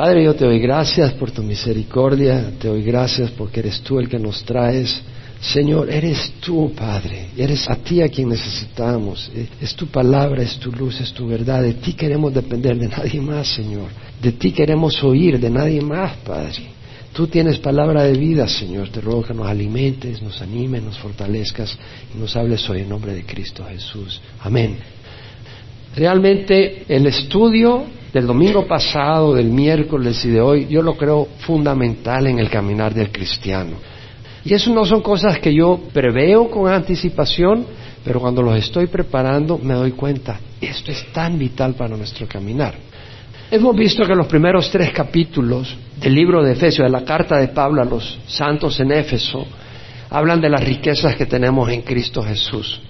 Padre, yo te doy gracias por tu misericordia, te doy gracias porque eres tú el que nos traes. Señor, eres tú, Padre, eres a ti a quien necesitamos. Es tu palabra, es tu luz, es tu verdad. De ti queremos depender, de nadie más, Señor. De ti queremos oír, de nadie más, Padre. Tú tienes palabra de vida, Señor. Te ruego que nos alimentes, nos animes, nos fortalezcas y nos hables hoy en nombre de Cristo Jesús. Amén. Realmente el estudio del domingo pasado, del miércoles y de hoy, yo lo creo fundamental en el caminar del cristiano. Y eso no son cosas que yo preveo con anticipación, pero cuando los estoy preparando me doy cuenta, esto es tan vital para nuestro caminar. Hemos visto que los primeros tres capítulos del libro de Efesios, de la carta de Pablo a los santos en Éfeso, hablan de las riquezas que tenemos en Cristo Jesús.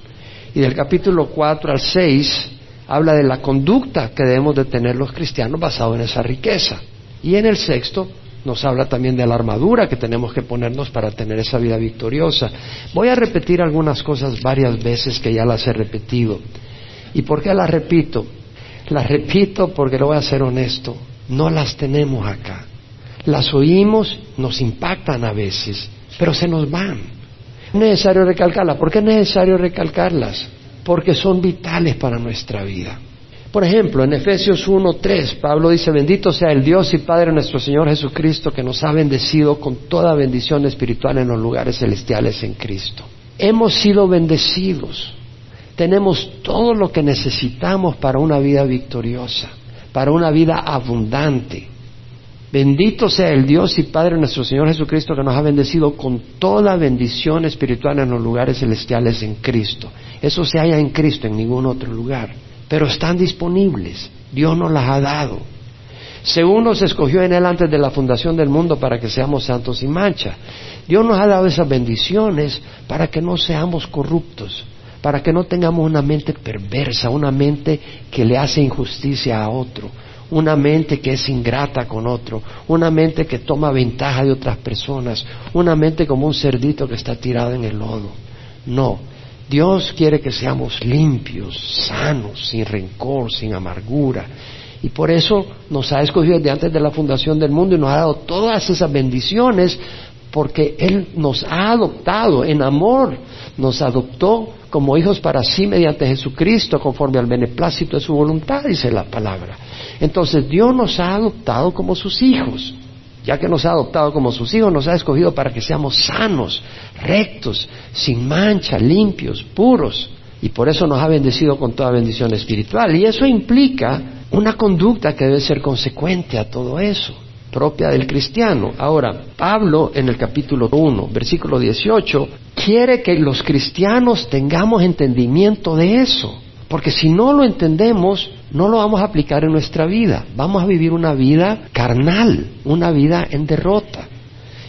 Y del capítulo 4 al 6 habla de la conducta que debemos de tener los cristianos basado en esa riqueza. Y en el sexto nos habla también de la armadura que tenemos que ponernos para tener esa vida victoriosa. Voy a repetir algunas cosas varias veces que ya las he repetido. ¿Y por qué las repito? Las repito porque lo voy a ser honesto, no las tenemos acá. Las oímos, nos impactan a veces, pero se nos van. Es necesario recalcarlas. ¿Por qué es necesario recalcarlas? Porque son vitales para nuestra vida. Por ejemplo, en Efesios 1.3, Pablo dice, bendito sea el Dios y Padre nuestro Señor Jesucristo, que nos ha bendecido con toda bendición espiritual en los lugares celestiales en Cristo. Hemos sido bendecidos tenemos todo lo que necesitamos para una vida victoriosa, para una vida abundante. Bendito sea el Dios y Padre nuestro Señor Jesucristo que nos ha bendecido con toda bendición espiritual en los lugares celestiales en Cristo. Eso se halla en Cristo, en ningún otro lugar. Pero están disponibles. Dios nos las ha dado. Según nos escogió en Él antes de la fundación del mundo para que seamos santos sin mancha. Dios nos ha dado esas bendiciones para que no seamos corruptos, para que no tengamos una mente perversa, una mente que le hace injusticia a otro, una mente que es ingrata con otro, una mente que toma ventaja de otras personas, una mente como un cerdito que está tirado en el lodo. No, Dios quiere que seamos limpios, sanos, sin rencor, sin amargura. Y por eso nos ha escogido desde antes de la fundación del mundo y nos ha dado todas esas bendiciones porque Él nos ha adoptado en amor, nos adoptó como hijos para sí mediante Jesucristo, conforme al beneplácito de su voluntad, dice la palabra. Entonces Dios nos ha adoptado como sus hijos. Ya que nos ha adoptado como sus hijos, nos ha escogido para que seamos sanos, rectos, sin mancha, limpios, puros. Y por eso nos ha bendecido con toda bendición espiritual. Y eso implica una conducta que debe ser consecuente a todo eso propia del cristiano. Ahora, Pablo en el capítulo 1, versículo 18, quiere que los cristianos tengamos entendimiento de eso, porque si no lo entendemos, no lo vamos a aplicar en nuestra vida, vamos a vivir una vida carnal, una vida en derrota.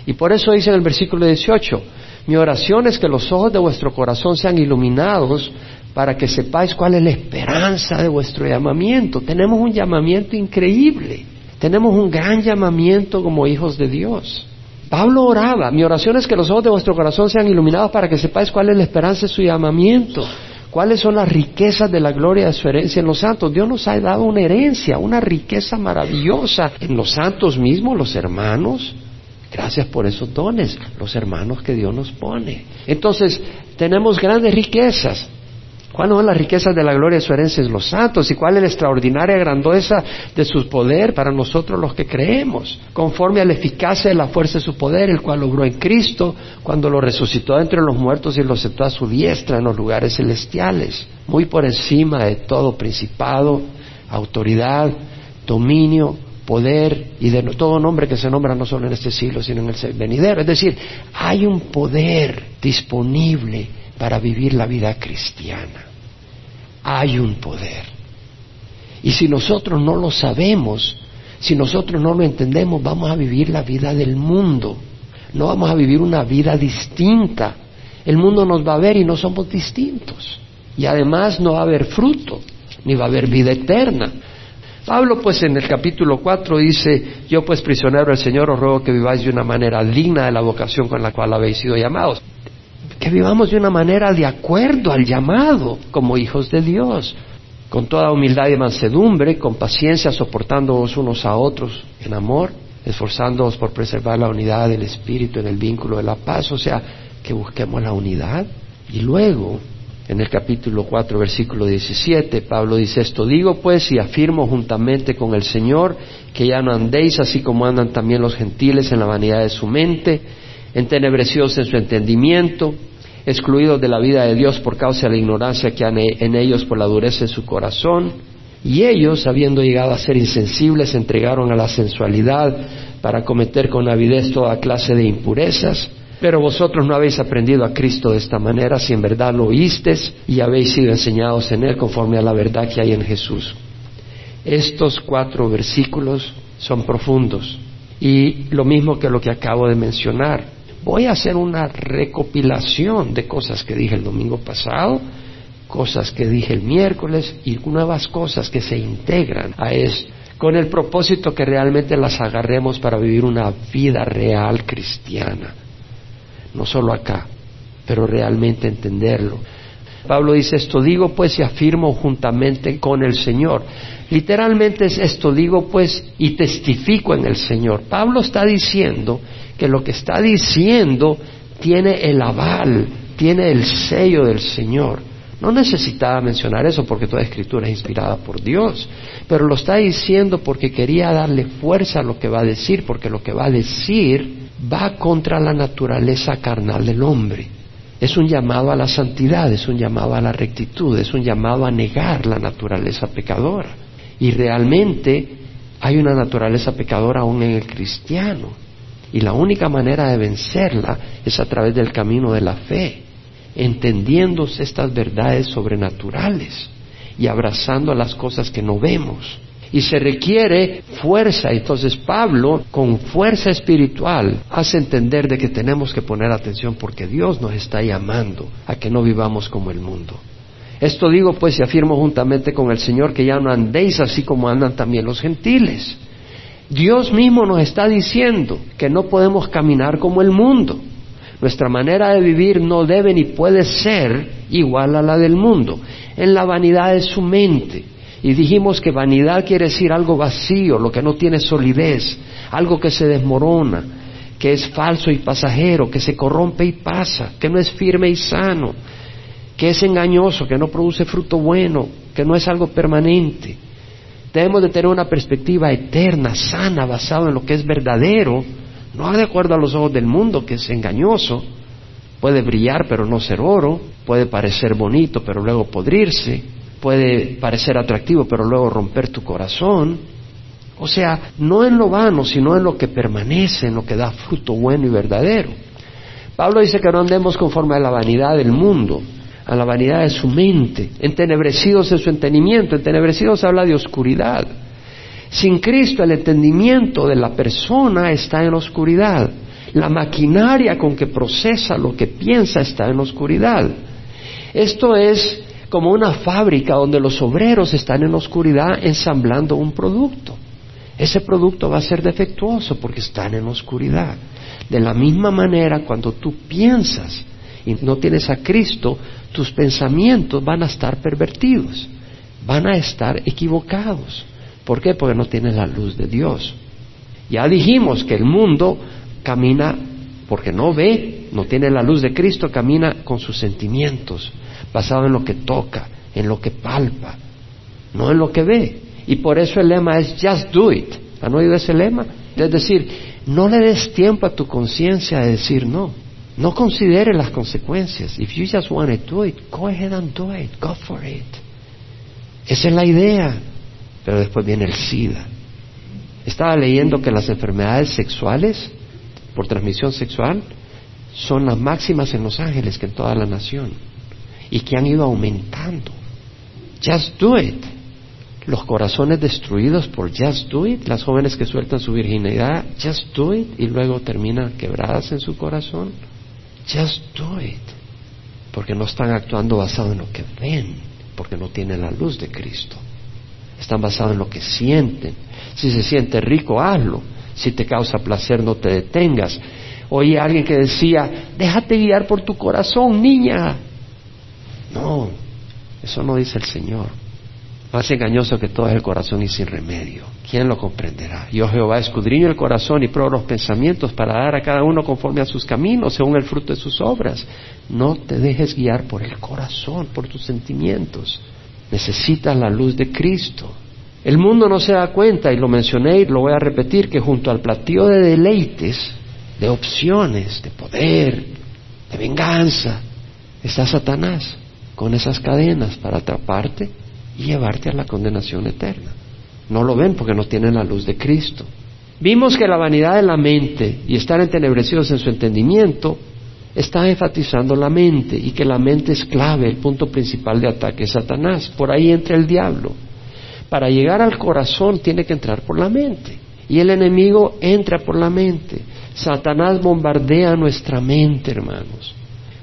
Y por eso dice en el versículo 18, mi oración es que los ojos de vuestro corazón sean iluminados para que sepáis cuál es la esperanza de vuestro llamamiento. Tenemos un llamamiento increíble. Tenemos un gran llamamiento como hijos de Dios. Pablo oraba, mi oración es que los ojos de vuestro corazón sean iluminados para que sepáis cuál es la esperanza de su llamamiento, cuáles son las riquezas de la gloria de su herencia en los santos. Dios nos ha dado una herencia, una riqueza maravillosa en los santos mismos, los hermanos. Gracias por esos dones, los hermanos que Dios nos pone. Entonces, tenemos grandes riquezas. ¿Cuáles son las riquezas de la gloria de su herencia en los santos? ¿Y cuál es la extraordinaria grandeza de su poder para nosotros los que creemos? Conforme a la eficacia de la fuerza de su poder, el cual logró en Cristo cuando lo resucitó entre los muertos y lo sentó a su diestra en los lugares celestiales, muy por encima de todo principado, autoridad, dominio, poder y de todo nombre que se nombra no solo en este siglo, sino en el venidero. Es decir, hay un poder disponible para vivir la vida cristiana. Hay un poder. Y si nosotros no lo sabemos, si nosotros no lo entendemos, vamos a vivir la vida del mundo. No vamos a vivir una vida distinta. El mundo nos va a ver y no somos distintos. Y además no va a haber fruto, ni va a haber vida eterna. Pablo pues en el capítulo 4 dice, yo pues prisionero del Señor os ruego que viváis de una manera digna de la vocación con la cual habéis sido llamados que vivamos de una manera de acuerdo al llamado como hijos de Dios. con toda humildad y mansedumbre, con paciencia, soportándoos unos a otros en amor, esforzándoos por preservar la unidad del Espíritu en el vínculo de la paz, o sea, que busquemos la unidad. Y luego, en el capítulo 4, versículo 17, Pablo dice esto, digo pues y afirmo juntamente con el Señor que ya no andéis así como andan también los gentiles en la vanidad de su mente, entenebrecidos en su entendimiento, excluidos de la vida de Dios por causa de la ignorancia que hay en ellos por la dureza de su corazón, y ellos, habiendo llegado a ser insensibles, se entregaron a la sensualidad para cometer con avidez toda clase de impurezas. Pero vosotros no habéis aprendido a Cristo de esta manera, si en verdad lo oísteis y habéis sido enseñados en Él conforme a la verdad que hay en Jesús. Estos cuatro versículos son profundos y lo mismo que lo que acabo de mencionar voy a hacer una recopilación de cosas que dije el domingo pasado, cosas que dije el miércoles y nuevas cosas que se integran a esto, con el propósito que realmente las agarremos para vivir una vida real cristiana, no solo acá, pero realmente entenderlo. Pablo dice esto digo pues y afirmo juntamente con el Señor. Literalmente es esto digo pues y testifico en el Señor. Pablo está diciendo que lo que está diciendo tiene el aval, tiene el sello del Señor. No necesitaba mencionar eso porque toda escritura es inspirada por Dios, pero lo está diciendo porque quería darle fuerza a lo que va a decir, porque lo que va a decir va contra la naturaleza carnal del hombre. Es un llamado a la santidad, es un llamado a la rectitud, es un llamado a negar la naturaleza pecadora. Y realmente hay una naturaleza pecadora aún en el cristiano. Y la única manera de vencerla es a través del camino de la fe, entendiéndose estas verdades sobrenaturales y abrazando las cosas que no vemos. Y se requiere fuerza. Entonces Pablo, con fuerza espiritual, hace entender de que tenemos que poner atención porque Dios nos está llamando a que no vivamos como el mundo. Esto digo pues y afirmo juntamente con el Señor que ya no andéis así como andan también los gentiles Dios mismo nos está diciendo que no podemos caminar como el mundo. Nuestra manera de vivir no debe ni puede ser igual a la del mundo, en la vanidad de su mente. Y dijimos que vanidad quiere decir algo vacío, lo que no tiene solidez, algo que se desmorona, que es falso y pasajero, que se corrompe y pasa, que no es firme y sano, que es engañoso, que no produce fruto bueno, que no es algo permanente. Debemos de tener una perspectiva eterna, sana, basada en lo que es verdadero, no de acuerdo a los ojos del mundo, que es engañoso, puede brillar pero no ser oro, puede parecer bonito pero luego podrirse, puede parecer atractivo pero luego romper tu corazón. O sea, no en lo vano, sino en lo que permanece, en lo que da fruto bueno y verdadero. Pablo dice que no andemos conforme a la vanidad del mundo, a la vanidad de su mente, entenebrecidos en su entendimiento. Entenebrecidos habla de oscuridad. Sin Cristo el entendimiento de la persona está en oscuridad. La maquinaria con que procesa lo que piensa está en oscuridad. Esto es como una fábrica donde los obreros están en oscuridad ensamblando un producto. Ese producto va a ser defectuoso porque están en oscuridad. De la misma manera, cuando tú piensas y no tienes a Cristo, tus pensamientos van a estar pervertidos, van a estar equivocados. ¿Por qué? Porque no tienes la luz de Dios. Ya dijimos que el mundo camina porque no ve, no tiene la luz de Cristo, camina con sus sentimientos, basado en lo que toca, en lo que palpa, no en lo que ve. Y por eso el lema es just do it. ¿Han oído ese lema? Es decir, no le des tiempo a tu conciencia de decir no. No considere las consecuencias. If you just want to do it, go ahead and do it. Go for it. Esa es la idea. Pero después viene el SIDA. Estaba leyendo que las enfermedades sexuales por transmisión sexual son las máximas en Los Ángeles que en toda la nación y que han ido aumentando. Just do it. Los corazones destruidos por just do it, las jóvenes que sueltan su virginidad, just do it y luego terminan quebradas en su corazón. Just do it. Porque no están actuando basado en lo que ven, porque no tienen la luz de Cristo. Están basados en lo que sienten. Si se siente rico, hazlo. Si te causa placer, no te detengas. Oí a alguien que decía, déjate guiar por tu corazón, niña. No, eso no dice el Señor. Más engañoso que todo es el corazón y sin remedio. ¿Quién lo comprenderá? Yo Jehová escudriño el corazón y pruebo los pensamientos para dar a cada uno conforme a sus caminos, según el fruto de sus obras. No te dejes guiar por el corazón, por tus sentimientos. Necesitas la luz de Cristo. El mundo no se da cuenta, y lo mencioné y lo voy a repetir, que junto al platillo de deleites, de opciones, de poder, de venganza, está Satanás con esas cadenas para atraparte llevarte a la condenación eterna. No lo ven porque no tienen la luz de Cristo. Vimos que la vanidad de la mente y estar entenebrecidos en su entendimiento está enfatizando la mente y que la mente es clave, el punto principal de ataque es Satanás. Por ahí entra el diablo. Para llegar al corazón tiene que entrar por la mente. Y el enemigo entra por la mente. Satanás bombardea nuestra mente, hermanos.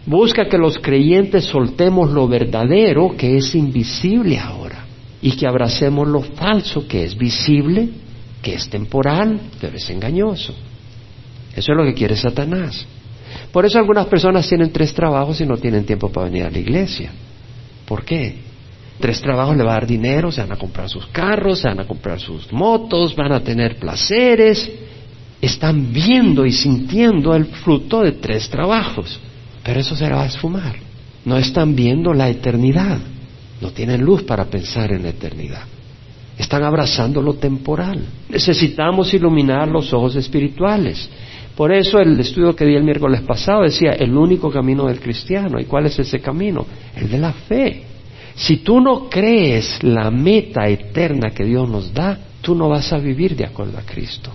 Busca que los creyentes soltemos lo verdadero que es invisible ahora y que abracemos lo falso que es visible, que es temporal, pero es engañoso. Eso es lo que quiere Satanás. Por eso algunas personas tienen tres trabajos y no tienen tiempo para venir a la iglesia. ¿Por qué? Tres trabajos le va a dar dinero, se van a comprar sus carros, se van a comprar sus motos, van a tener placeres. Están viendo y sintiendo el fruto de tres trabajos. Pero eso se va a esfumar. No están viendo la eternidad. No tienen luz para pensar en la eternidad. Están abrazando lo temporal. Necesitamos iluminar los ojos espirituales. Por eso el estudio que di el miércoles pasado decía el único camino del cristiano. ¿Y cuál es ese camino? El de la fe. Si tú no crees la meta eterna que Dios nos da, tú no vas a vivir de acuerdo a Cristo.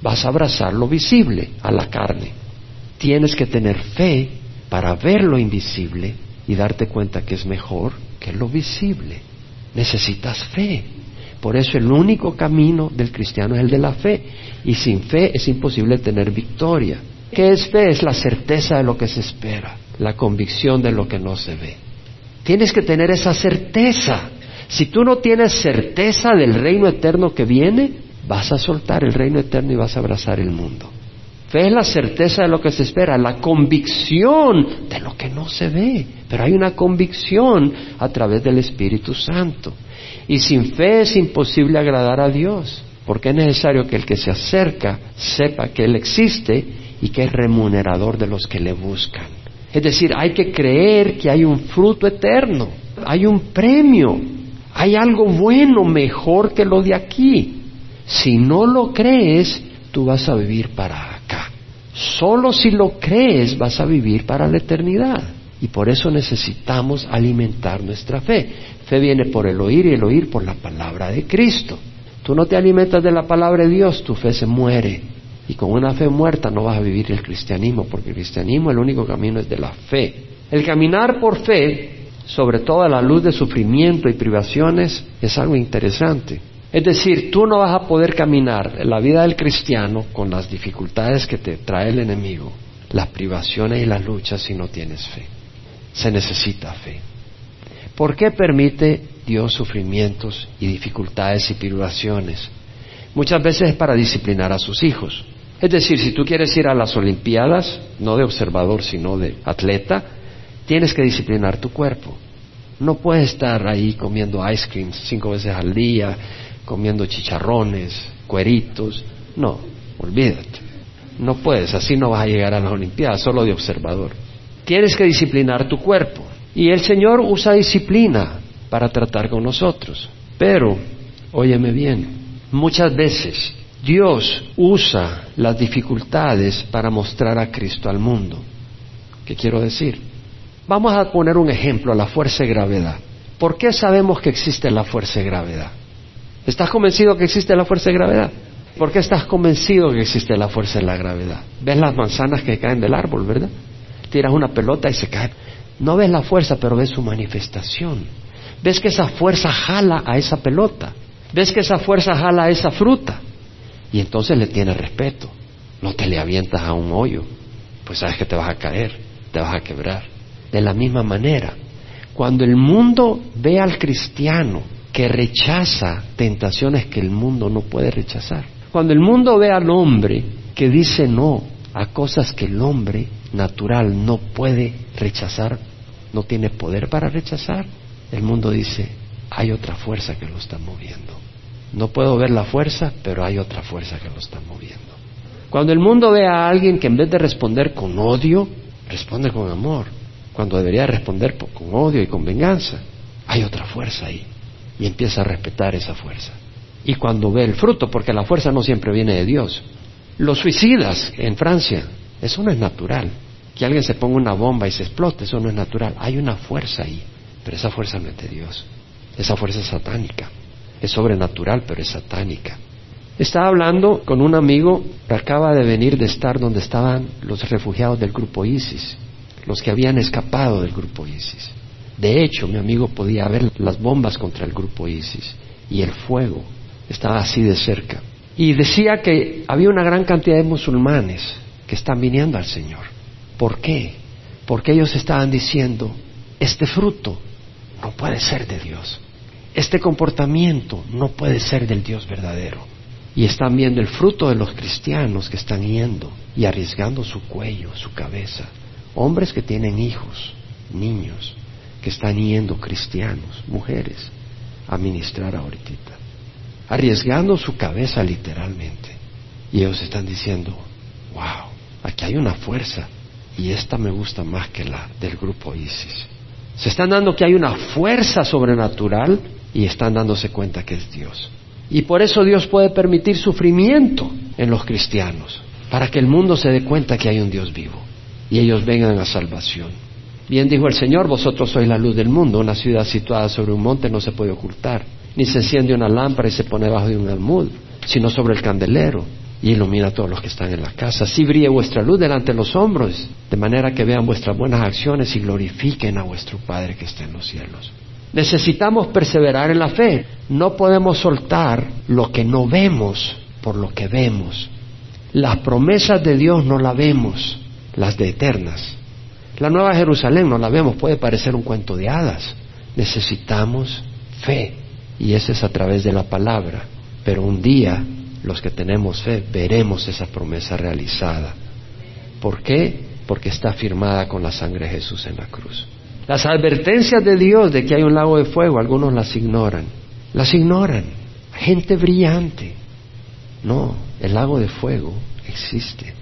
Vas a abrazar lo visible, a la carne. Tienes que tener fe para ver lo invisible y darte cuenta que es mejor que lo visible. Necesitas fe. Por eso el único camino del cristiano es el de la fe. Y sin fe es imposible tener victoria. ¿Qué es fe? Es la certeza de lo que se espera, la convicción de lo que no se ve. Tienes que tener esa certeza. Si tú no tienes certeza del reino eterno que viene, vas a soltar el reino eterno y vas a abrazar el mundo. Fe es la certeza de lo que se espera, la convicción de lo que no se ve. Pero hay una convicción a través del Espíritu Santo. Y sin fe es imposible agradar a Dios, porque es necesario que el que se acerca sepa que Él existe y que es remunerador de los que le buscan. Es decir, hay que creer que hay un fruto eterno, hay un premio, hay algo bueno, mejor que lo de aquí. Si no lo crees, tú vas a vivir para Solo si lo crees vas a vivir para la eternidad. Y por eso necesitamos alimentar nuestra fe. Fe viene por el oír y el oír por la palabra de Cristo. Tú no te alimentas de la palabra de Dios, tu fe se muere. Y con una fe muerta no vas a vivir el cristianismo, porque el cristianismo el único camino es de la fe. El caminar por fe, sobre todo a la luz de sufrimiento y privaciones, es algo interesante. Es decir, tú no vas a poder caminar la vida del cristiano con las dificultades que te trae el enemigo, las privaciones y las luchas si no tienes fe. Se necesita fe. ¿Por qué permite Dios sufrimientos y dificultades y privaciones? Muchas veces es para disciplinar a sus hijos. Es decir, si tú quieres ir a las Olimpiadas, no de observador, sino de atleta, tienes que disciplinar tu cuerpo. No puedes estar ahí comiendo ice cream cinco veces al día, comiendo chicharrones, cueritos. No, olvídate. No puedes, así no vas a llegar a las Olimpiadas, solo de observador. Tienes que disciplinar tu cuerpo. Y el Señor usa disciplina para tratar con nosotros. Pero, óyeme bien, muchas veces Dios usa las dificultades para mostrar a Cristo al mundo. ¿Qué quiero decir? Vamos a poner un ejemplo, la fuerza de gravedad. ¿Por qué sabemos que existe la fuerza de gravedad? ¿Estás convencido que existe la fuerza de gravedad? ¿Por qué estás convencido que existe la fuerza de la gravedad? Ves las manzanas que caen del árbol, ¿verdad? Tiras una pelota y se cae. No ves la fuerza, pero ves su manifestación. Ves que esa fuerza jala a esa pelota. Ves que esa fuerza jala a esa fruta. Y entonces le tienes respeto. No te le avientas a un hoyo. Pues sabes que te vas a caer, te vas a quebrar. De la misma manera, cuando el mundo ve al cristiano que rechaza tentaciones que el mundo no puede rechazar. Cuando el mundo ve al hombre que dice no a cosas que el hombre natural no puede rechazar, no tiene poder para rechazar, el mundo dice, hay otra fuerza que lo está moviendo. No puedo ver la fuerza, pero hay otra fuerza que lo está moviendo. Cuando el mundo ve a alguien que en vez de responder con odio, responde con amor, cuando debería responder con odio y con venganza, hay otra fuerza ahí. Y empieza a respetar esa fuerza. Y cuando ve el fruto, porque la fuerza no siempre viene de Dios. Los suicidas en Francia, eso no es natural. Que alguien se ponga una bomba y se explote, eso no es natural. Hay una fuerza ahí, pero esa fuerza no es de Dios. Esa fuerza es satánica. Es sobrenatural, pero es satánica. Estaba hablando con un amigo que acaba de venir de estar donde estaban los refugiados del grupo ISIS, los que habían escapado del grupo ISIS. De hecho, mi amigo podía ver las bombas contra el grupo ISIS y el fuego estaba así de cerca. Y decía que había una gran cantidad de musulmanes que están viniendo al Señor. ¿Por qué? Porque ellos estaban diciendo, este fruto no puede ser de Dios. Este comportamiento no puede ser del Dios verdadero. Y están viendo el fruto de los cristianos que están yendo y arriesgando su cuello, su cabeza. Hombres que tienen hijos, niños, que están yendo cristianos, mujeres, a ministrar ahorita. Arriesgando su cabeza literalmente. Y ellos están diciendo, wow, aquí hay una fuerza y esta me gusta más que la del grupo ISIS. Se están dando que hay una fuerza sobrenatural y están dándose cuenta que es Dios. Y por eso Dios puede permitir sufrimiento en los cristianos, para que el mundo se dé cuenta que hay un Dios vivo y ellos vengan a salvación. Bien dijo el Señor, vosotros sois la luz del mundo, una ciudad situada sobre un monte no se puede ocultar, ni se enciende una lámpara y se pone bajo de un almud, sino sobre el candelero y ilumina a todos los que están en la casa. Así brille vuestra luz delante de los hombros, de manera que vean vuestras buenas acciones y glorifiquen a vuestro Padre que está en los cielos. Necesitamos perseverar en la fe. No podemos soltar lo que no vemos por lo que vemos. Las promesas de Dios no las vemos, las de eternas. La Nueva Jerusalén no la vemos, puede parecer un cuento de hadas. Necesitamos fe y ese es a través de la palabra. Pero un día los que tenemos fe veremos esa promesa realizada. ¿Por qué? Porque está firmada con la sangre de Jesús en la cruz. Las advertencias de Dios de que hay un lago de fuego, algunos las ignoran. Las ignoran. Gente brillante. No, el lago de fuego existe.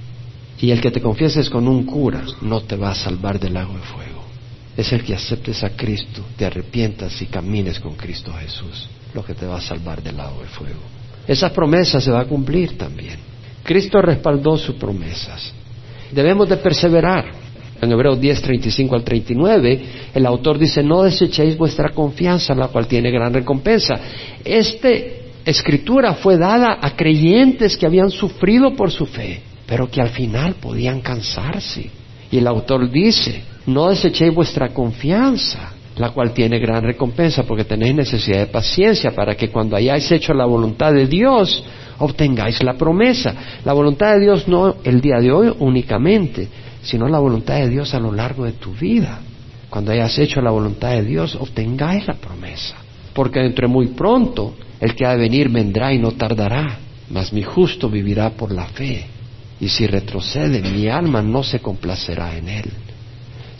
Y el que te confieses con un cura no te va a salvar del lago de fuego. Es el que aceptes a Cristo, te arrepientas y camines con Cristo Jesús, lo que te va a salvar del lago de fuego. Esa promesa se va a cumplir también. Cristo respaldó sus promesas. Debemos de perseverar. En Hebreos 10, 35 al 39, el autor dice, no desechéis vuestra confianza, la cual tiene gran recompensa. Esta escritura fue dada a creyentes que habían sufrido por su fe, pero que al final podían cansarse. Y el autor dice, no desechéis vuestra confianza, la cual tiene gran recompensa, porque tenéis necesidad de paciencia para que cuando hayáis hecho la voluntad de Dios, obtengáis la promesa. La voluntad de Dios no el día de hoy únicamente, sino la voluntad de Dios a lo largo de tu vida. Cuando hayas hecho la voluntad de Dios, obtengáis la promesa. Porque dentro de muy pronto el que ha de venir vendrá y no tardará, mas mi justo vivirá por la fe. Y si retrocede, mi alma no se complacerá en él.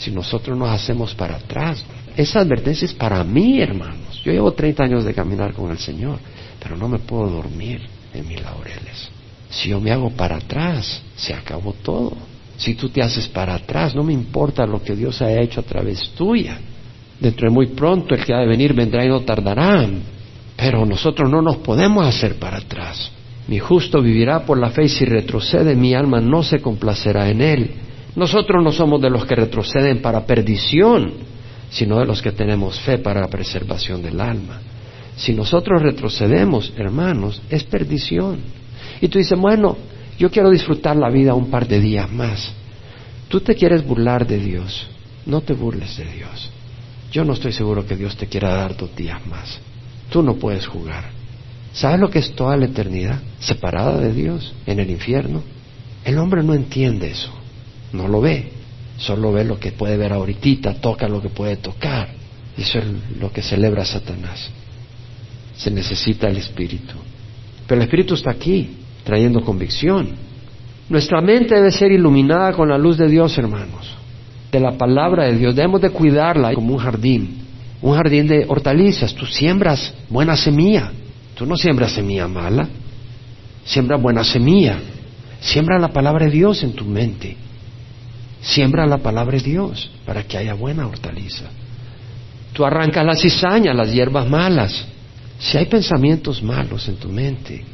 Si nosotros nos hacemos para atrás, esa advertencia es para mí, hermanos. Yo llevo 30 años de caminar con el Señor, pero no me puedo dormir en mis laureles. Si yo me hago para atrás, se acabó todo. Si tú te haces para atrás, no me importa lo que Dios haya hecho a través tuya. Dentro de muy pronto el que ha de venir vendrá y no tardará. Pero nosotros no nos podemos hacer para atrás. Mi justo vivirá por la fe y si retrocede mi alma no se complacerá en él. Nosotros no somos de los que retroceden para perdición, sino de los que tenemos fe para la preservación del alma. Si nosotros retrocedemos, hermanos, es perdición. Y tú dices, bueno, yo quiero disfrutar la vida un par de días más. Tú te quieres burlar de Dios, no te burles de Dios. Yo no estoy seguro que Dios te quiera dar dos días más. Tú no puedes jugar. ¿Sabes lo que es toda la eternidad? Separada de Dios, en el infierno. El hombre no entiende eso, no lo ve, solo ve lo que puede ver ahorita, toca lo que puede tocar. Eso es lo que celebra Satanás. Se necesita el Espíritu. Pero el Espíritu está aquí trayendo convicción. Nuestra mente debe ser iluminada con la luz de Dios, hermanos, de la palabra de Dios. Debemos de cuidarla como un jardín. Un jardín de hortalizas, tú siembras buena semilla. Tú no siembras semilla mala, siembra buena semilla. Siembra la palabra de Dios en tu mente. Siembra la palabra de Dios para que haya buena hortaliza. Tú arrancas la cizaña, las hierbas malas. Si hay pensamientos malos en tu mente,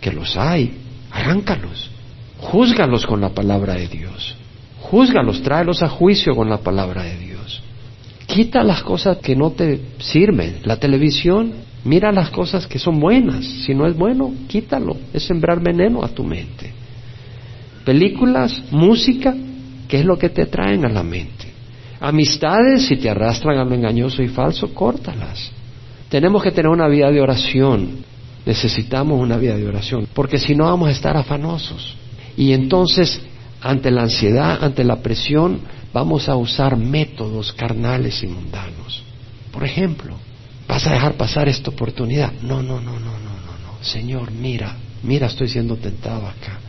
que los hay, arráncalos. Júzgalos con la palabra de Dios. Júzgalos, tráelos a juicio con la palabra de Dios. Quita las cosas que no te sirven. La televisión, mira las cosas que son buenas. Si no es bueno, quítalo. Es sembrar veneno a tu mente. Películas, música, ¿qué es lo que te traen a la mente? Amistades, si te arrastran a lo engañoso y falso, córtalas. Tenemos que tener una vida de oración. Necesitamos una vida de oración, porque si no vamos a estar afanosos. Y entonces, ante la ansiedad, ante la presión, vamos a usar métodos carnales y mundanos. Por ejemplo, ¿vas a dejar pasar esta oportunidad? No, no, no, no, no, no, no. Señor, mira, mira, estoy siendo tentado acá.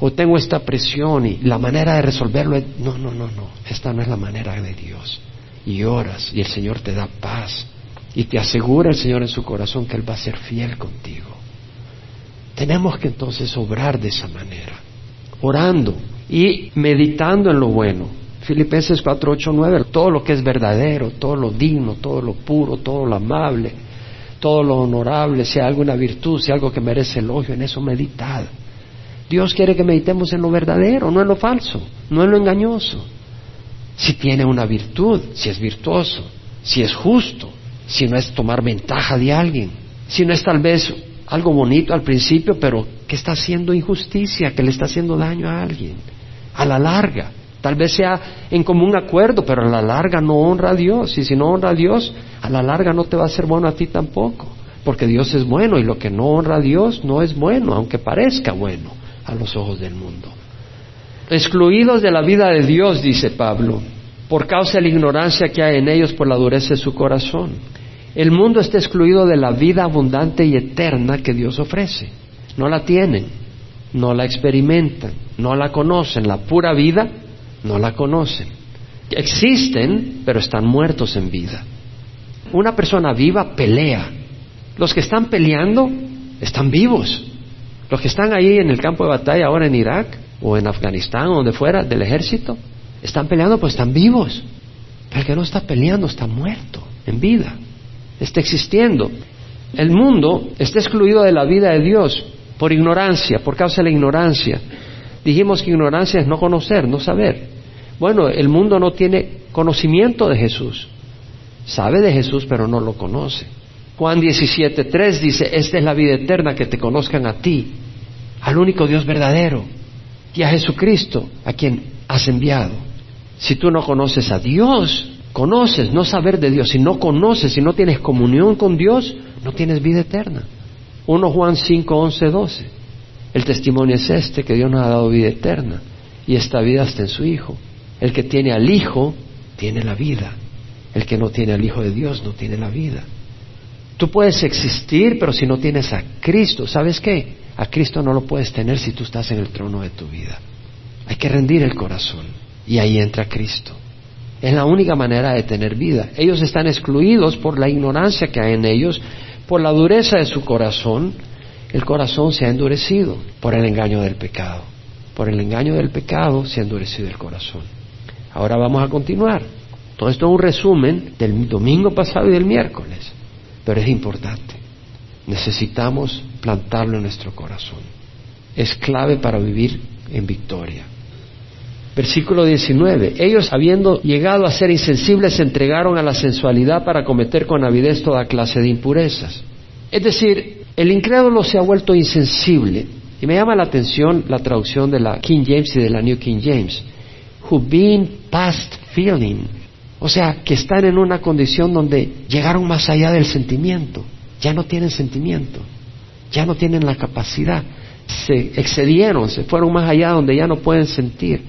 O tengo esta presión y la manera de resolverlo es, no, no, no, no, esta no es la manera de Dios. Y oras y el Señor te da paz y te asegura el Señor en su corazón que Él va a ser fiel contigo. Tenemos que entonces obrar de esa manera, orando y meditando en lo bueno. Filipenses 4, 8, 9, todo lo que es verdadero, todo lo digno, todo lo puro, todo lo amable, todo lo honorable, sea alguna virtud, sea algo que merece elogio, en eso meditad. Dios quiere que meditemos en lo verdadero, no en lo falso, no en lo engañoso. Si tiene una virtud, si es virtuoso, si es justo, si no es tomar ventaja de alguien, si no es tal vez algo bonito al principio, pero que está haciendo injusticia, que le está haciendo daño a alguien, a la larga. Tal vez sea en común acuerdo, pero a la larga no honra a Dios. Y si no honra a Dios, a la larga no te va a ser bueno a ti tampoco. Porque Dios es bueno y lo que no honra a Dios no es bueno, aunque parezca bueno a los ojos del mundo. Excluidos de la vida de Dios, dice Pablo, por causa de la ignorancia que hay en ellos por la dureza de su corazón. El mundo está excluido de la vida abundante y eterna que Dios ofrece. No la tienen, no la experimentan, no la conocen. La pura vida no la conocen. Existen, pero están muertos en vida. Una persona viva pelea. Los que están peleando están vivos. Los que están ahí en el campo de batalla ahora en Irak o en Afganistán o donde fuera del ejército, están peleando pues están vivos. Pero el que no está peleando está muerto en vida. Está existiendo. El mundo está excluido de la vida de Dios por ignorancia, por causa de la ignorancia. Dijimos que ignorancia es no conocer, no saber. Bueno, el mundo no tiene conocimiento de Jesús. Sabe de Jesús, pero no lo conoce. Juan 17.3 dice, esta es la vida eterna, que te conozcan a ti, al único Dios verdadero, y a Jesucristo, a quien has enviado. Si tú no conoces a Dios, conoces, no saber de Dios, si no conoces, si no tienes comunión con Dios, no tienes vida eterna. 1 Juan 5, 11, 12. El testimonio es este, que Dios nos ha dado vida eterna, y esta vida está en su Hijo. El que tiene al Hijo, tiene la vida. El que no tiene al Hijo de Dios, no tiene la vida. Tú puedes existir, pero si no tienes a Cristo, ¿sabes qué? A Cristo no lo puedes tener si tú estás en el trono de tu vida. Hay que rendir el corazón y ahí entra Cristo. Es la única manera de tener vida. Ellos están excluidos por la ignorancia que hay en ellos, por la dureza de su corazón. El corazón se ha endurecido por el engaño del pecado. Por el engaño del pecado se ha endurecido el corazón. Ahora vamos a continuar. Todo esto es un resumen del domingo pasado y del miércoles, pero es importante. Necesitamos plantarlo en nuestro corazón. Es clave para vivir en victoria. Versículo 19. Ellos, habiendo llegado a ser insensibles, se entregaron a la sensualidad para cometer con avidez toda clase de impurezas. Es decir, el incrédulo se ha vuelto insensible. Y me llama la atención la traducción de la King James y de la New King James. Who been past feeling. O sea, que están en una condición donde llegaron más allá del sentimiento. Ya no tienen sentimiento. Ya no tienen la capacidad. Se excedieron, se fueron más allá donde ya no pueden sentir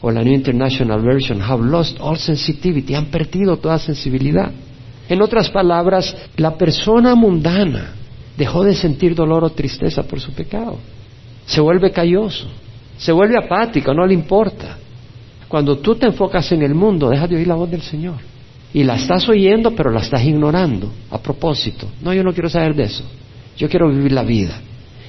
o la New International Version, have lost all sensitivity, han perdido toda sensibilidad. En otras palabras, la persona mundana dejó de sentir dolor o tristeza por su pecado. Se vuelve calloso, se vuelve apático, no le importa. Cuando tú te enfocas en el mundo, dejas de oír la voz del Señor. y la estás oyendo, pero la estás ignorando a propósito. No, yo no quiero saber de eso. Yo quiero vivir la vida.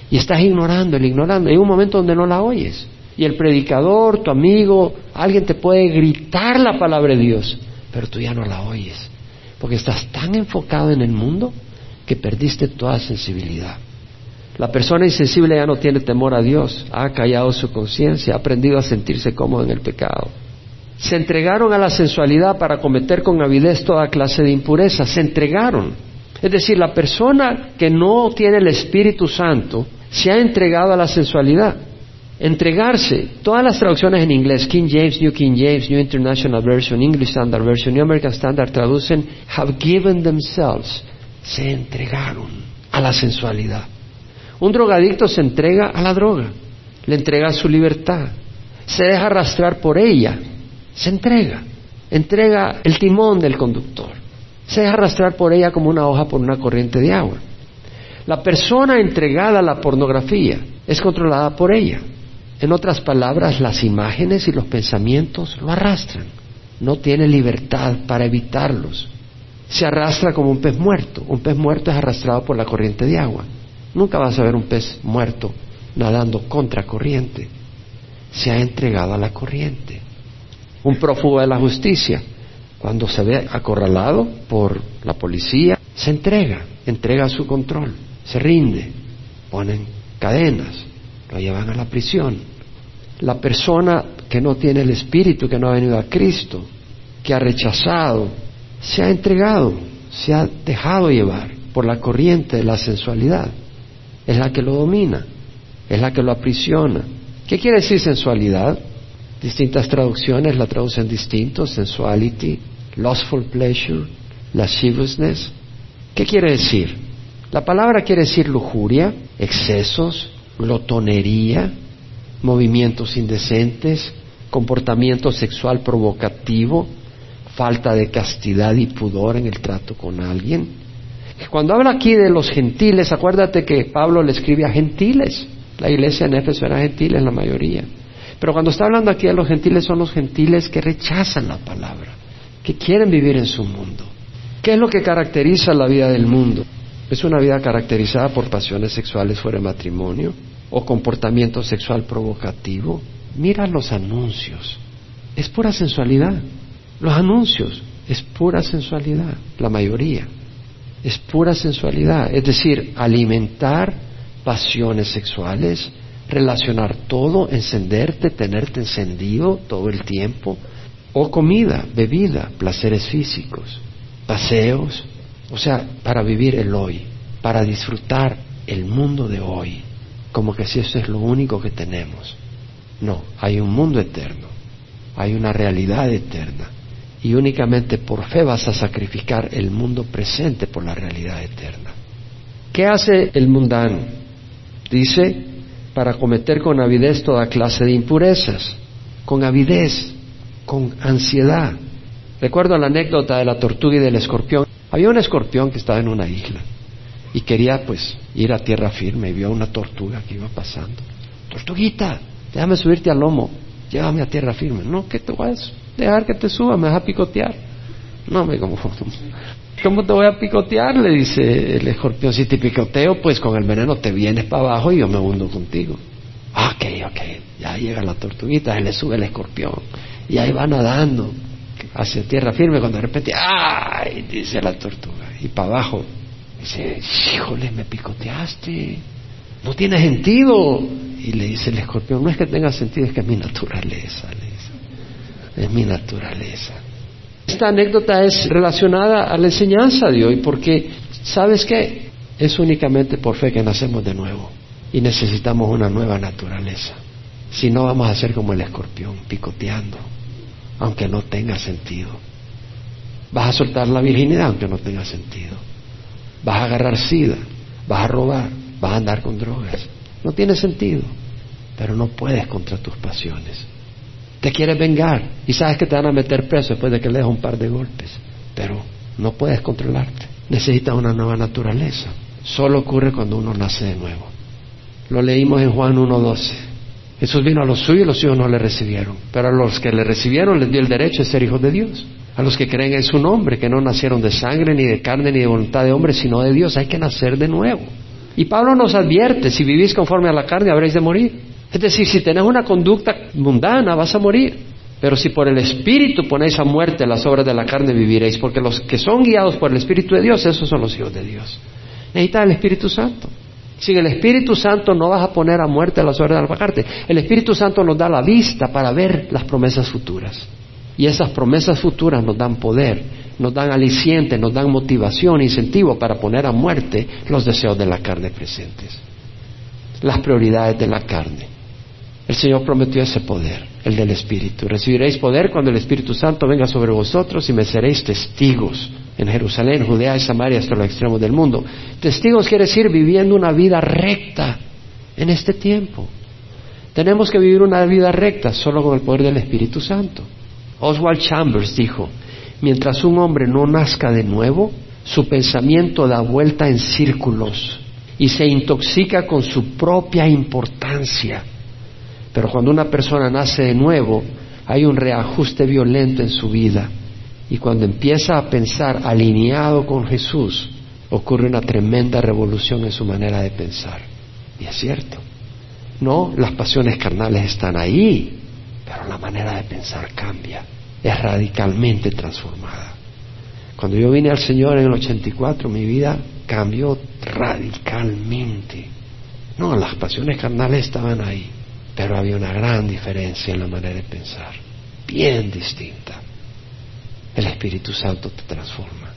Y estás ignorando, el ignorando. Hay un momento donde no la oyes. Y el predicador, tu amigo, alguien te puede gritar la palabra de Dios, pero tú ya no la oyes. Porque estás tan enfocado en el mundo que perdiste toda sensibilidad. La persona insensible ya no tiene temor a Dios, ha callado su conciencia, ha aprendido a sentirse cómodo en el pecado. Se entregaron a la sensualidad para cometer con avidez toda clase de impureza, se entregaron. Es decir, la persona que no tiene el Espíritu Santo se ha entregado a la sensualidad. Entregarse. Todas las traducciones en inglés, King James, New King James, New International Version, English Standard Version, New American Standard, traducen have given themselves. Se entregaron a la sensualidad. Un drogadicto se entrega a la droga, le entrega su libertad, se deja arrastrar por ella, se entrega, entrega el timón del conductor, se deja arrastrar por ella como una hoja por una corriente de agua. La persona entregada a la pornografía es controlada por ella. En otras palabras, las imágenes y los pensamientos lo arrastran. No tiene libertad para evitarlos. Se arrastra como un pez muerto. Un pez muerto es arrastrado por la corriente de agua. Nunca vas a ver un pez muerto nadando contra corriente. Se ha entregado a la corriente. Un prófugo de la justicia, cuando se ve acorralado por la policía, se entrega, entrega su control, se rinde, ponen cadenas, lo llevan a la prisión. La persona que no tiene el Espíritu, que no ha venido a Cristo, que ha rechazado, se ha entregado, se ha dejado llevar por la corriente de la sensualidad. Es la que lo domina, es la que lo aprisiona. ¿Qué quiere decir sensualidad? Distintas traducciones la traducen distinto, sensuality, lustful pleasure, lasciviousness. ¿Qué quiere decir? La palabra quiere decir lujuria, excesos, glotonería, movimientos indecentes, comportamiento sexual provocativo, falta de castidad y pudor en el trato con alguien. Cuando habla aquí de los gentiles, acuérdate que Pablo le escribe a gentiles. La iglesia en Éfeso era gentiles la mayoría. Pero cuando está hablando aquí de los gentiles son los gentiles que rechazan la palabra, que quieren vivir en su mundo. ¿Qué es lo que caracteriza la vida del mundo? Es una vida caracterizada por pasiones sexuales fuera de matrimonio o comportamiento sexual provocativo. Mira los anuncios. Es pura sensualidad. Los anuncios es pura sensualidad, la mayoría. Es pura sensualidad. Es decir, alimentar pasiones sexuales, relacionar todo, encenderte, tenerte encendido todo el tiempo, o comida, bebida, placeres físicos, paseos, o sea, para vivir el hoy, para disfrutar el mundo de hoy, como que si eso es lo único que tenemos. No, hay un mundo eterno, hay una realidad eterna, y únicamente por fe vas a sacrificar el mundo presente por la realidad eterna. ¿Qué hace el mundano? Dice, para cometer con avidez toda clase de impurezas, con avidez, con ansiedad. Recuerdo la anécdota de la tortuga y del escorpión. Había un escorpión que estaba en una isla y quería pues ir a tierra firme y vio una tortuga que iba pasando. Tortuguita, déjame subirte al lomo, llévame a tierra firme. No, ¿qué te voy a dejar que te suba? Me vas a picotear. No, me como, ¿cómo te voy a picotear? Le dice el escorpión, si te picoteo, pues con el veneno te vienes para abajo y yo me hundo contigo. Ok, ok, ya llega la tortuguita, se le sube el escorpión y ahí va nadando hacia tierra firme cuando de repente, ¡ay! dice la tortuga. Y para abajo, dice, híjole, me picoteaste. No tiene sentido. Y le dice el escorpión, no es que tenga sentido, es que es mi naturaleza. Le. Es mi naturaleza. Esta anécdota es relacionada a la enseñanza de hoy porque, ¿sabes qué? Es únicamente por fe que nacemos de nuevo y necesitamos una nueva naturaleza. Si no, vamos a ser como el escorpión, picoteando aunque no tenga sentido. Vas a soltar la virginidad aunque no tenga sentido. Vas a agarrar sida, vas a robar, vas a andar con drogas. No tiene sentido, pero no puedes contra tus pasiones. Te quieres vengar y sabes que te van a meter preso después de que le des un par de golpes, pero no puedes controlarte. Necesitas una nueva naturaleza. Solo ocurre cuando uno nace de nuevo. Lo leímos en Juan 1.12. Jesús vino a los suyos y los suyos no le recibieron, pero a los que le recibieron les dio el derecho de ser hijos de Dios. a los que creen en su nombre, que no nacieron de sangre, ni de carne, ni de voluntad de hombre, sino de Dios. Hay que nacer de nuevo. Y Pablo nos advierte, si vivís conforme a la carne, habréis de morir. Es decir, si tenés una conducta mundana, vas a morir. Pero si por el Espíritu ponéis a muerte las obras de la carne, viviréis. Porque los que son guiados por el Espíritu de Dios, esos son los hijos de Dios. Necesitas el Espíritu Santo. Sin el Espíritu Santo no vas a poner a muerte las obras de la carne. El Espíritu Santo nos da la vista para ver las promesas futuras. Y esas promesas futuras nos dan poder, nos dan aliciente, nos dan motivación, incentivo para poner a muerte los deseos de la carne presentes. Las prioridades de la carne. El Señor prometió ese poder, el del Espíritu. Recibiréis poder cuando el Espíritu Santo venga sobre vosotros y me seréis testigos en Jerusalén, Judea y Samaria hasta los extremos del mundo. Testigos quiere decir viviendo una vida recta en este tiempo. Tenemos que vivir una vida recta solo con el poder del Espíritu Santo. Oswald Chambers dijo, mientras un hombre no nazca de nuevo, su pensamiento da vuelta en círculos y se intoxica con su propia importancia pero cuando una persona nace de nuevo, hay un reajuste violento en su vida. Y cuando empieza a pensar alineado con Jesús, ocurre una tremenda revolución en su manera de pensar. Y es cierto. No, las pasiones carnales están ahí, pero la manera de pensar cambia. Es radicalmente transformada. Cuando yo vine al Señor en el 84, mi vida cambió radicalmente. No, las pasiones carnales estaban ahí, pero había una gran diferencia en la manera de pensar, bien distinta. El Espíritu Santo te transforma.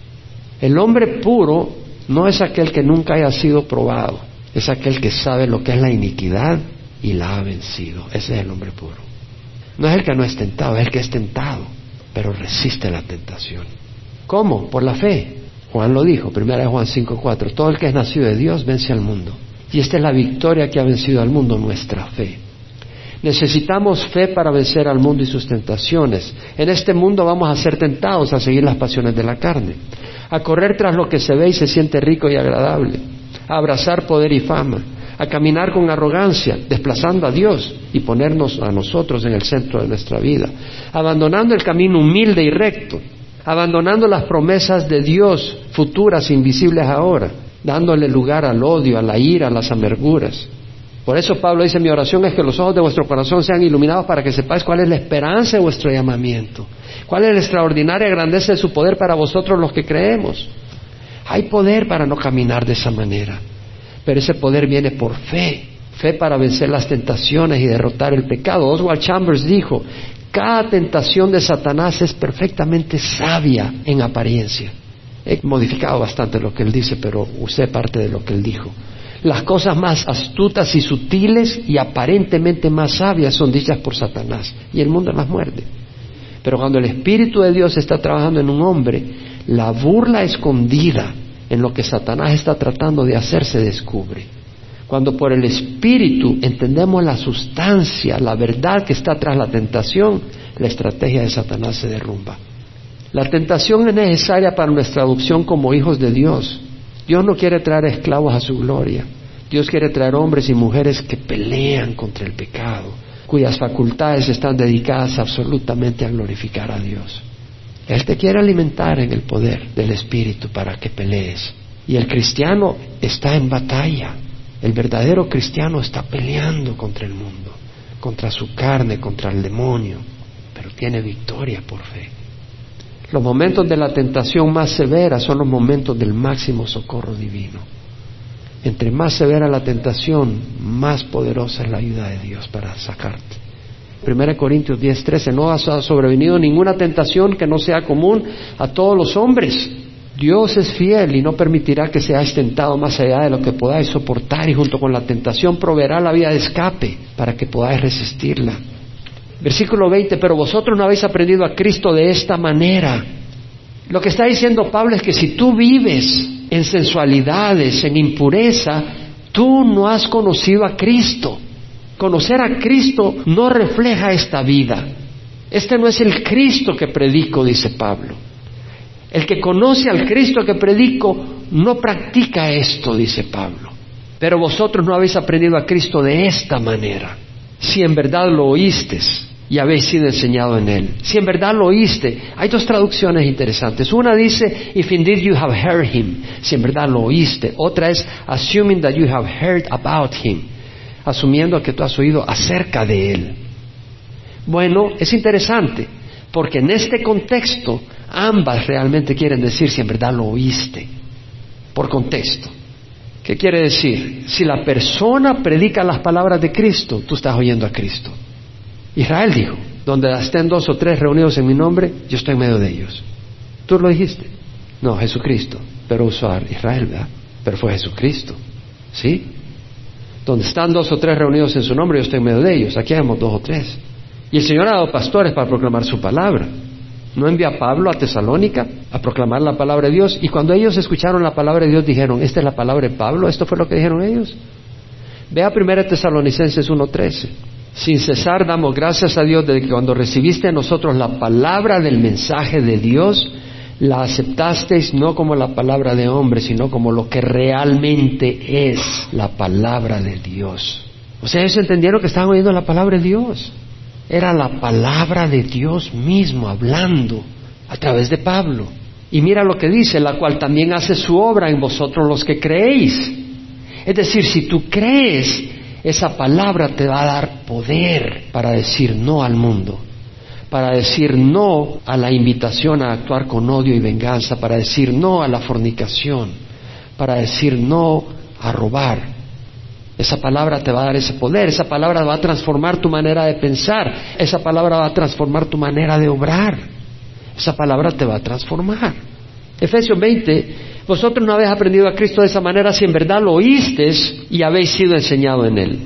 El hombre puro no es aquel que nunca haya sido probado, es aquel que sabe lo que es la iniquidad y la ha vencido. Ese es el hombre puro. No es el que no es tentado, es el que es tentado, pero resiste la tentación. ¿Cómo? Por la fe. Juan lo dijo, primera de Juan 5.4, todo el que es nacido de Dios vence al mundo. Y esta es la victoria que ha vencido al mundo, nuestra fe. Necesitamos fe para vencer al mundo y sus tentaciones. En este mundo vamos a ser tentados a seguir las pasiones de la carne, a correr tras lo que se ve y se siente rico y agradable, a abrazar poder y fama, a caminar con arrogancia, desplazando a Dios y ponernos a nosotros en el centro de nuestra vida, abandonando el camino humilde y recto, abandonando las promesas de Dios futuras e invisibles ahora, dándole lugar al odio, a la ira, a las amarguras, por eso Pablo dice, mi oración es que los ojos de vuestro corazón sean iluminados para que sepáis cuál es la esperanza de vuestro llamamiento, cuál es la extraordinaria grandeza de su poder para vosotros los que creemos. Hay poder para no caminar de esa manera, pero ese poder viene por fe, fe para vencer las tentaciones y derrotar el pecado. Oswald Chambers dijo, cada tentación de Satanás es perfectamente sabia en apariencia. He modificado bastante lo que él dice, pero usé parte de lo que él dijo. Las cosas más astutas y sutiles y aparentemente más sabias son dichas por Satanás y el mundo las muerde. Pero cuando el Espíritu de Dios está trabajando en un hombre, la burla escondida en lo que Satanás está tratando de hacer se descubre. Cuando por el Espíritu entendemos la sustancia, la verdad que está tras la tentación, la estrategia de Satanás se derrumba. La tentación es necesaria para nuestra adopción como hijos de Dios. Dios no quiere traer esclavos a su gloria. Dios quiere traer hombres y mujeres que pelean contra el pecado, cuyas facultades están dedicadas absolutamente a glorificar a Dios. Él te quiere alimentar en el poder del Espíritu para que pelees. Y el cristiano está en batalla. El verdadero cristiano está peleando contra el mundo, contra su carne, contra el demonio, pero tiene victoria por fe. Los momentos de la tentación más severa son los momentos del máximo socorro divino. Entre más severa la tentación, más poderosa es la ayuda de Dios para sacarte. 1 Corintios 10:13, no ha sobrevenido ninguna tentación que no sea común a todos los hombres. Dios es fiel y no permitirá que seáis tentado más allá de lo que podáis soportar y junto con la tentación proveerá la vía de escape para que podáis resistirla. Versículo 20, pero vosotros no habéis aprendido a Cristo de esta manera. Lo que está diciendo Pablo es que si tú vives en sensualidades, en impureza, tú no has conocido a Cristo. Conocer a Cristo no refleja esta vida. Este no es el Cristo que predico, dice Pablo. El que conoce al Cristo que predico no practica esto, dice Pablo. Pero vosotros no habéis aprendido a Cristo de esta manera. Si en verdad lo oísteis y habéis sido enseñado en él. Si en verdad lo oíste, hay dos traducciones interesantes. Una dice, if indeed you have heard him, si en verdad lo oíste. Otra es, assuming that you have heard about him, asumiendo que tú has oído acerca de él. Bueno, es interesante, porque en este contexto ambas realmente quieren decir si en verdad lo oíste, por contexto. ¿Qué quiere decir? Si la persona predica las palabras de Cristo, tú estás oyendo a Cristo. Israel dijo, donde estén dos o tres reunidos en mi nombre, yo estoy en medio de ellos. ¿Tú lo dijiste? No, Jesucristo, pero usó a Israel, ¿verdad? Pero fue Jesucristo, ¿sí? Donde están dos o tres reunidos en su nombre, yo estoy en medio de ellos. Aquí hemos dos o tres. Y el Señor ha dado pastores para proclamar su palabra. No envía a Pablo a Tesalónica a proclamar la palabra de Dios. Y cuando ellos escucharon la palabra de Dios, dijeron, ¿esta es la palabra de Pablo? ¿Esto fue lo que dijeron ellos? Ve a 1 Tesalonicenses 1.13. Sin cesar damos gracias a Dios de que cuando recibiste a nosotros la palabra del mensaje de Dios, la aceptasteis no como la palabra de hombre, sino como lo que realmente es la palabra de Dios. O sea, ellos entendieron que estaban oyendo la palabra de Dios. Era la palabra de Dios mismo hablando a través de Pablo. Y mira lo que dice, la cual también hace su obra en vosotros los que creéis. Es decir, si tú crees, esa palabra te va a dar poder para decir no al mundo, para decir no a la invitación a actuar con odio y venganza, para decir no a la fornicación, para decir no a robar. Esa palabra te va a dar ese poder, esa palabra va a transformar tu manera de pensar, esa palabra va a transformar tu manera de obrar, esa palabra te va a transformar. Efesios 20, vosotros no habéis aprendido a Cristo de esa manera si en verdad lo oísteis y habéis sido enseñado en Él.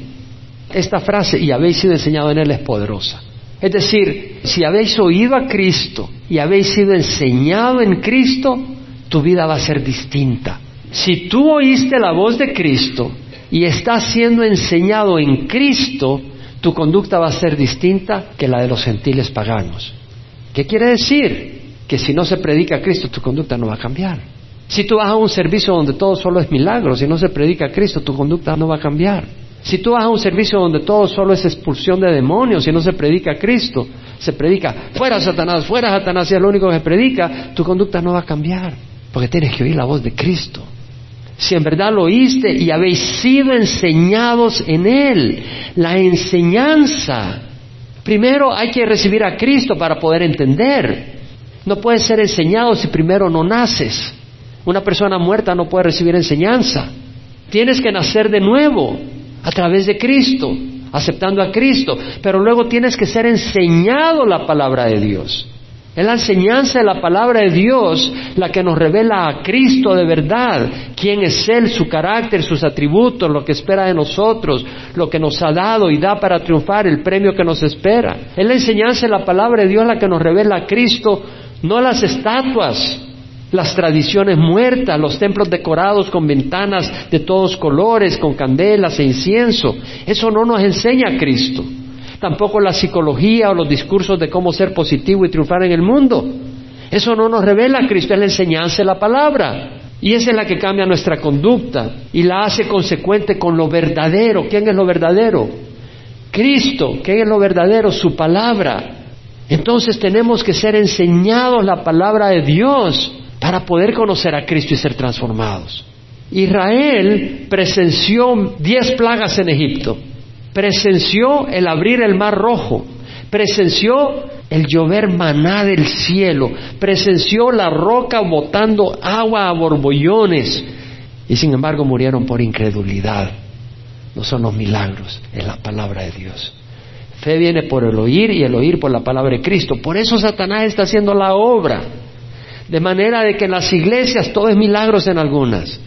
Esta frase, y habéis sido enseñado en Él, es poderosa. Es decir, si habéis oído a Cristo y habéis sido enseñado en Cristo, tu vida va a ser distinta. Si tú oíste la voz de Cristo y estás siendo enseñado en Cristo, tu conducta va a ser distinta que la de los gentiles paganos. ¿Qué quiere decir? Que si no se predica a Cristo, tu conducta no va a cambiar. Si tú vas a un servicio donde todo solo es milagro, si no se predica a Cristo, tu conducta no va a cambiar. Si tú vas a un servicio donde todo solo es expulsión de demonios, si no se predica a Cristo, se predica fuera Satanás, fuera Satanás, si es lo único que se predica, tu conducta no va a cambiar, porque tienes que oír la voz de Cristo si en verdad lo oíste y habéis sido enseñados en Él. La enseñanza. Primero hay que recibir a Cristo para poder entender. No puedes ser enseñado si primero no naces. Una persona muerta no puede recibir enseñanza. Tienes que nacer de nuevo a través de Cristo, aceptando a Cristo, pero luego tienes que ser enseñado la palabra de Dios. Es la enseñanza de la palabra de Dios la que nos revela a Cristo de verdad, quién es Él, su carácter, sus atributos, lo que espera de nosotros, lo que nos ha dado y da para triunfar, el premio que nos espera. Es la enseñanza de la palabra de Dios la que nos revela a Cristo, no las estatuas, las tradiciones muertas, los templos decorados con ventanas de todos colores, con candelas e incienso. Eso no nos enseña a Cristo tampoco la psicología o los discursos de cómo ser positivo y triunfar en el mundo. Eso no nos revela a Cristo, es la enseñanza de la palabra. Y esa es la que cambia nuestra conducta y la hace consecuente con lo verdadero. ¿Quién es lo verdadero? Cristo. ¿Quién es lo verdadero? Su palabra. Entonces tenemos que ser enseñados la palabra de Dios para poder conocer a Cristo y ser transformados. Israel presenció diez plagas en Egipto presenció el abrir el mar rojo, presenció el llover maná del cielo, presenció la roca botando agua a borbollones y sin embargo murieron por incredulidad. No son los milagros, es la palabra de Dios. Fe viene por el oír y el oír por la palabra de Cristo. Por eso Satanás está haciendo la obra. De manera de que en las iglesias todo es milagros en algunas.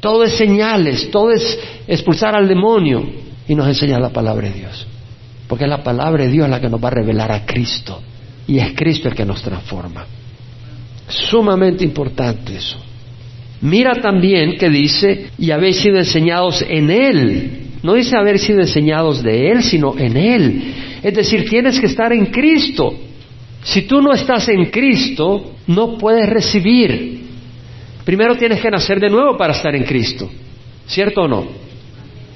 Todo es señales, todo es expulsar al demonio y nos enseña la palabra de Dios. Porque la palabra de Dios la que nos va a revelar a Cristo. Y es Cristo el que nos transforma. Sumamente importante eso. Mira también que dice, y habéis sido enseñados en Él. No dice haber sido enseñados de Él, sino en Él. Es decir, tienes que estar en Cristo. Si tú no estás en Cristo, no puedes recibir. Primero tienes que nacer de nuevo para estar en Cristo. ¿Cierto o no?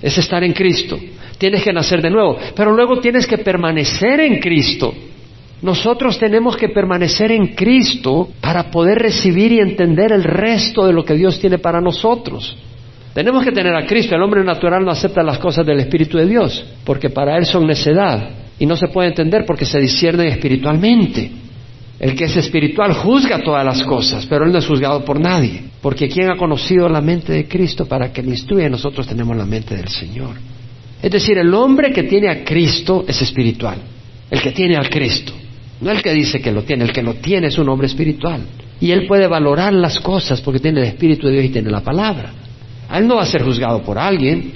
es estar en Cristo. Tienes que nacer de nuevo, pero luego tienes que permanecer en Cristo. Nosotros tenemos que permanecer en Cristo para poder recibir y entender el resto de lo que Dios tiene para nosotros. Tenemos que tener a Cristo. El hombre natural no acepta las cosas del Espíritu de Dios, porque para él son necedad y no se puede entender porque se disciernen espiritualmente. El que es espiritual juzga todas las cosas, pero él no es juzgado por nadie, porque quien ha conocido la mente de Cristo para que le instruya, nosotros tenemos la mente del Señor. Es decir, el hombre que tiene a Cristo es espiritual, el que tiene a Cristo, no el que dice que lo tiene, el que lo tiene es un hombre espiritual. Y él puede valorar las cosas porque tiene el Espíritu de Dios y tiene la palabra. él no va a ser juzgado por alguien,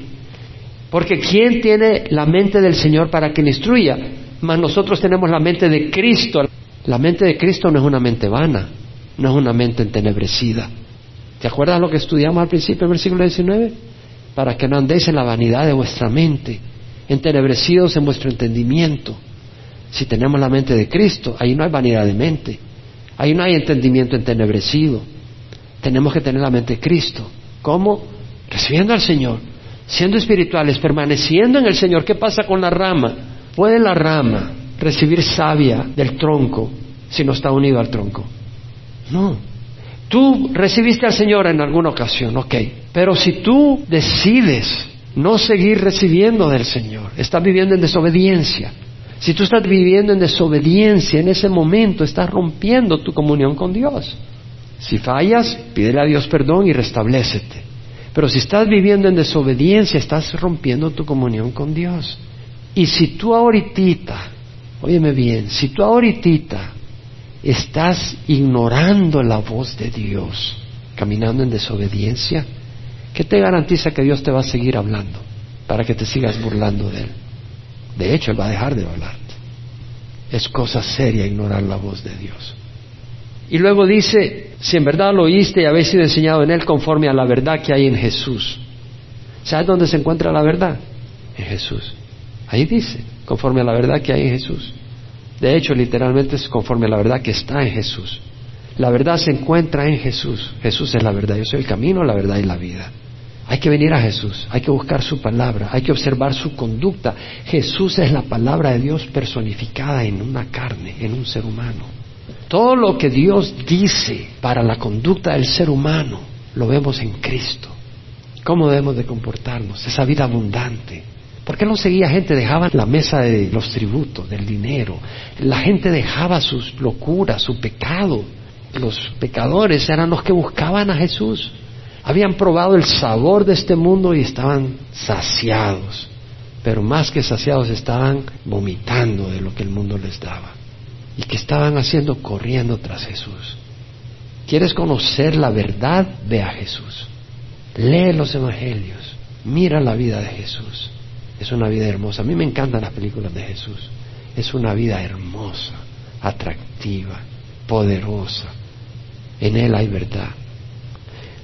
porque ¿quién tiene la mente del Señor para que le instruya? Mas nosotros tenemos la mente de Cristo. La mente de Cristo no es una mente vana, no es una mente entenebrecida. ¿Te acuerdas lo que estudiamos al principio, en el versículo 19? Para que no andéis en la vanidad de vuestra mente, entenebrecidos en vuestro entendimiento. Si tenemos la mente de Cristo, ahí no hay vanidad de mente, ahí no hay entendimiento entenebrecido. Tenemos que tener la mente de Cristo. ¿Cómo? Recibiendo al Señor, siendo espirituales, permaneciendo en el Señor. ¿Qué pasa con la rama? ¿Puede la rama recibir savia del tronco si no está unido al tronco? No. Tú recibiste al Señor en alguna ocasión, ok. Pero si tú decides no seguir recibiendo del Señor, estás viviendo en desobediencia. Si tú estás viviendo en desobediencia, en ese momento estás rompiendo tu comunión con Dios. Si fallas, pídele a Dios perdón y restablecete. Pero si estás viviendo en desobediencia, estás rompiendo tu comunión con Dios. Y si tú ahorita, óyeme bien, si tú ahorita estás ignorando la voz de Dios, caminando en desobediencia, ¿qué te garantiza que Dios te va a seguir hablando para que te sigas burlando de Él? De hecho, Él va a dejar de hablarte. Es cosa seria ignorar la voz de Dios. Y luego dice, si en verdad lo oíste y habéis sido enseñado en Él conforme a la verdad que hay en Jesús. ¿Sabes dónde se encuentra la verdad? En Jesús. Ahí dice, conforme a la verdad que hay en Jesús. De hecho, literalmente es conforme a la verdad que está en Jesús. La verdad se encuentra en Jesús. Jesús es la verdad. Yo soy el camino, la verdad y la vida. Hay que venir a Jesús, hay que buscar su palabra, hay que observar su conducta. Jesús es la palabra de Dios personificada en una carne, en un ser humano. Todo lo que Dios dice para la conducta del ser humano lo vemos en Cristo. ¿Cómo debemos de comportarnos? Esa vida abundante, ¿Por qué no seguía gente? Dejaba la mesa de los tributos, del dinero. La gente dejaba sus locuras, su pecado. Los pecadores eran los que buscaban a Jesús. Habían probado el sabor de este mundo y estaban saciados. Pero más que saciados estaban vomitando de lo que el mundo les daba. ¿Y que estaban haciendo? Corriendo tras Jesús. ¿Quieres conocer la verdad? Ve a Jesús. Lee los evangelios. Mira la vida de Jesús. Es una vida hermosa. A mí me encantan las películas de Jesús. Es una vida hermosa, atractiva, poderosa. En Él hay verdad.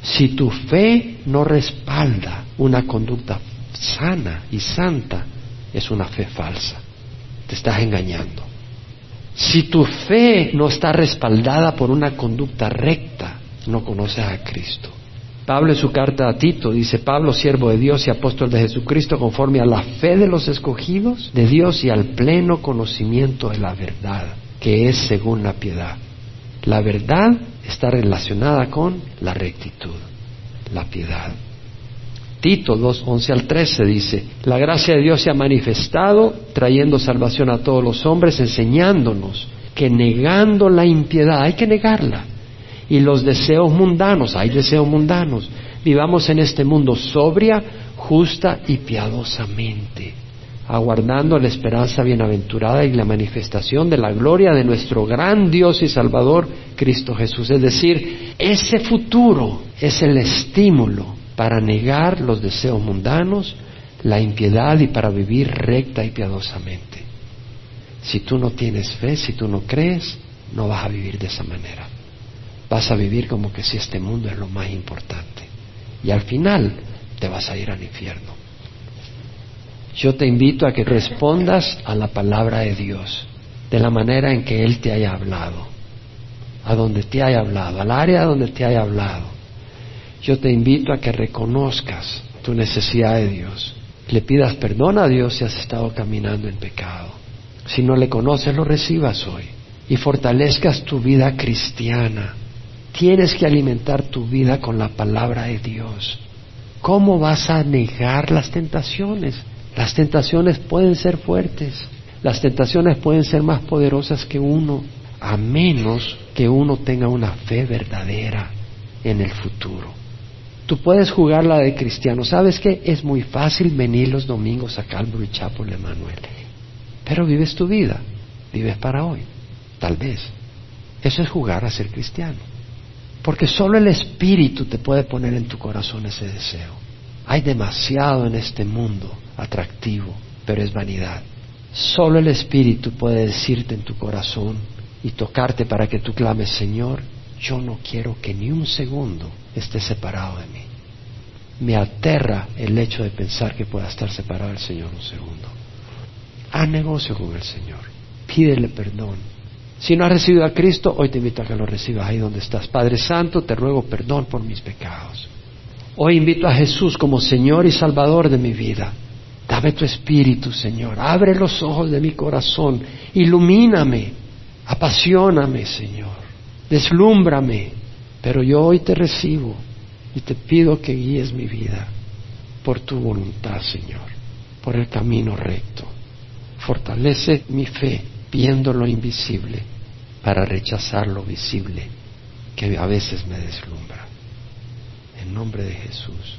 Si tu fe no respalda una conducta sana y santa, es una fe falsa. Te estás engañando. Si tu fe no está respaldada por una conducta recta, no conoces a Cristo. Pablo en su carta a Tito dice, Pablo, siervo de Dios y apóstol de Jesucristo, conforme a la fe de los escogidos de Dios y al pleno conocimiento de la verdad, que es según la piedad. La verdad está relacionada con la rectitud, la piedad. Tito 2, 11 al 13 dice, la gracia de Dios se ha manifestado trayendo salvación a todos los hombres, enseñándonos que negando la impiedad, hay que negarla, y los deseos mundanos, hay deseos mundanos. Vivamos en este mundo sobria, justa y piadosamente, aguardando la esperanza bienaventurada y la manifestación de la gloria de nuestro gran Dios y Salvador, Cristo Jesús. Es decir, ese futuro es el estímulo para negar los deseos mundanos, la impiedad y para vivir recta y piadosamente. Si tú no tienes fe, si tú no crees, no vas a vivir de esa manera vas a vivir como que si este mundo es lo más importante. Y al final te vas a ir al infierno. Yo te invito a que respondas a la palabra de Dios de la manera en que Él te haya hablado, a donde te haya hablado, al área donde te haya hablado. Yo te invito a que reconozcas tu necesidad de Dios le pidas perdón a Dios si has estado caminando en pecado. Si no le conoces, lo recibas hoy y fortalezcas tu vida cristiana. Tienes que alimentar tu vida con la palabra de Dios. ¿Cómo vas a negar las tentaciones? Las tentaciones pueden ser fuertes, las tentaciones pueden ser más poderosas que uno, a menos que uno tenga una fe verdadera en el futuro. Tú puedes jugar la de cristiano. ¿Sabes qué? Es muy fácil venir los domingos a Calvary Chapel Emanuel. Pero vives tu vida, vives para hoy, tal vez. Eso es jugar a ser cristiano. Porque solo el Espíritu te puede poner en tu corazón ese deseo. Hay demasiado en este mundo atractivo, pero es vanidad. Solo el Espíritu puede decirte en tu corazón y tocarte para que tú clames, Señor, yo no quiero que ni un segundo esté separado de mí. Me aterra el hecho de pensar que pueda estar separado del Señor un segundo. Haz negocio con el Señor. Pídele perdón. Si no has recibido a Cristo, hoy te invito a que lo recibas ahí donde estás. Padre Santo, te ruego perdón por mis pecados. Hoy invito a Jesús como Señor y Salvador de mi vida. Dame tu espíritu, Señor. Abre los ojos de mi corazón. Ilumíname. Apasioname, Señor. Deslúmbrame. Pero yo hoy te recibo y te pido que guíes mi vida por tu voluntad, Señor, por el camino recto. Fortalece mi fe viendo lo invisible para rechazar lo visible que a veces me deslumbra. En nombre de Jesús.